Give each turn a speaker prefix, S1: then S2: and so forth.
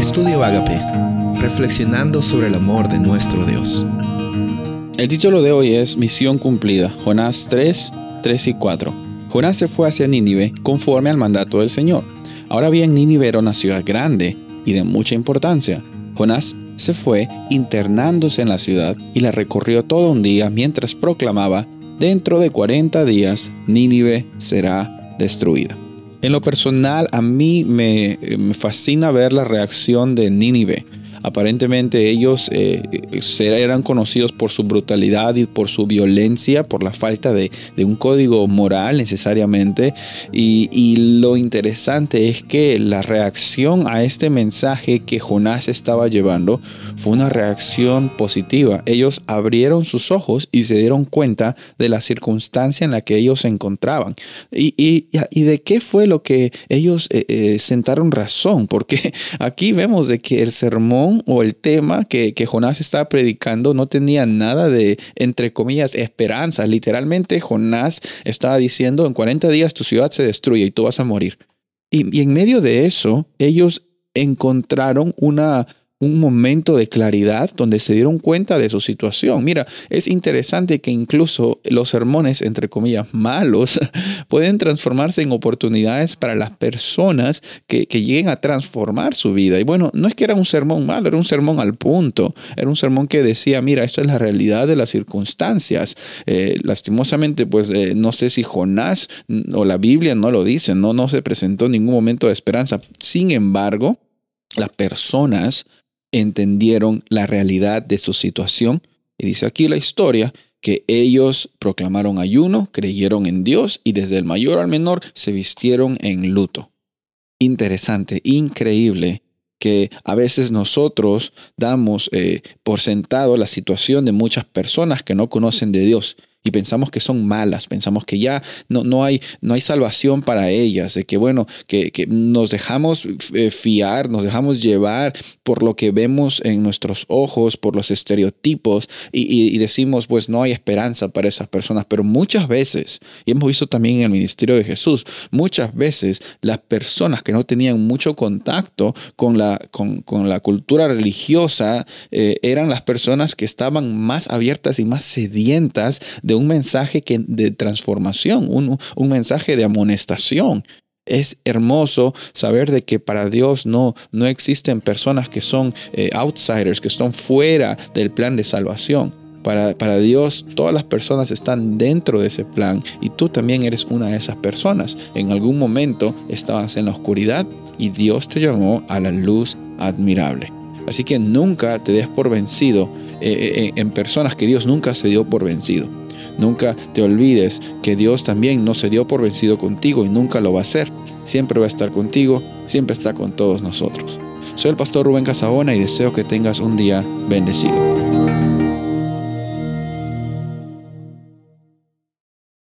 S1: Estudio Agape, reflexionando sobre el amor de nuestro Dios.
S2: El título de hoy es Misión cumplida, Jonás 3, 3 y 4. Jonás se fue hacia Nínive conforme al mandato del Señor. Ahora bien, Nínive era una ciudad grande y de mucha importancia. Jonás se fue internándose en la ciudad y la recorrió todo un día mientras proclamaba, dentro de 40 días Nínive será destruida. En lo personal, a mí me, fascina ver la reacción de Nínive Aparentemente ellos eh, eran conocidos por su brutalidad y por su violencia, por la falta de, un código moral necesariamente. Y, lo interesante es que la reacción a este mensaje que Jonás estaba llevando fue una reacción positiva. Ellos abrieron sus ojos y se dieron cuenta de la circunstancia en la que ellos se encontraban. Y, de qué fue lo que ellos eh, eh, sentaron razón, porque aquí vemos de que el sermón o el tema que, que Jonás estaba predicando no tenía nada de, entre comillas, esperanza. Literalmente Jonás estaba diciendo, en 40 días tu ciudad se destruye y tú vas a morir. Y en medio de eso, ellos encontraron una un momento de claridad donde se dieron cuenta de su situación. Mira, es interesante que incluso los sermones, entre comillas, malos, pueden transformarse en oportunidades para las personas que, lleguen a transformar su vida. Y bueno, no es que era un sermón malo, era un sermón al punto. Era un sermón que decía, mira, esta es la realidad de las circunstancias. Eh, lastimosamente, pues eh, no sé si Jonás o la Biblia no lo dice, no, no se presentó ningún momento de esperanza. Sin embargo, las personas entendieron la realidad de su situación. Y dice aquí la historia que ellos proclamaron ayuno, creyeron en Dios y desde el mayor al menor se vistieron en luto. Interesante, increíble que a veces nosotros damos eh, por sentado la situación de muchas personas que no conocen de Dios y pensamos que son malas, pensamos que ya no, no, hay, no hay salvación para ellas, de que bueno, que, nos dejamos eh, fiar, nos dejamos llevar por lo que vemos en nuestros ojos, por los estereotipos y, decimos pues no hay esperanza para esas personas, pero muchas veces, y hemos visto también en el ministerio de Jesús, muchas veces las personas que no tenían mucho contacto con la, con, la cultura religiosa eh, eran las personas que estaban más abiertas y más sedientas de un mensaje de transformación, un, un mensaje de amonestación. Es hermoso saber de que para Dios no, no existen personas que son eh, outsiders, que están fuera del plan de salvación. Para, para, Dios todas las personas están dentro de ese plan y tú también eres una de esas personas. En algún momento estabas en la oscuridad y Dios te llamó a la luz admirable. Así que nunca te des por vencido eh, eh, en personas que Dios nunca se dio por vencido. Nunca te olvides que Dios también no se dio por vencido contigo y nunca lo va a hacer. Siempre va a estar contigo, siempre está con todos nosotros. Soy el pastor Rubén Casabona y deseo que tengas un día bendecido.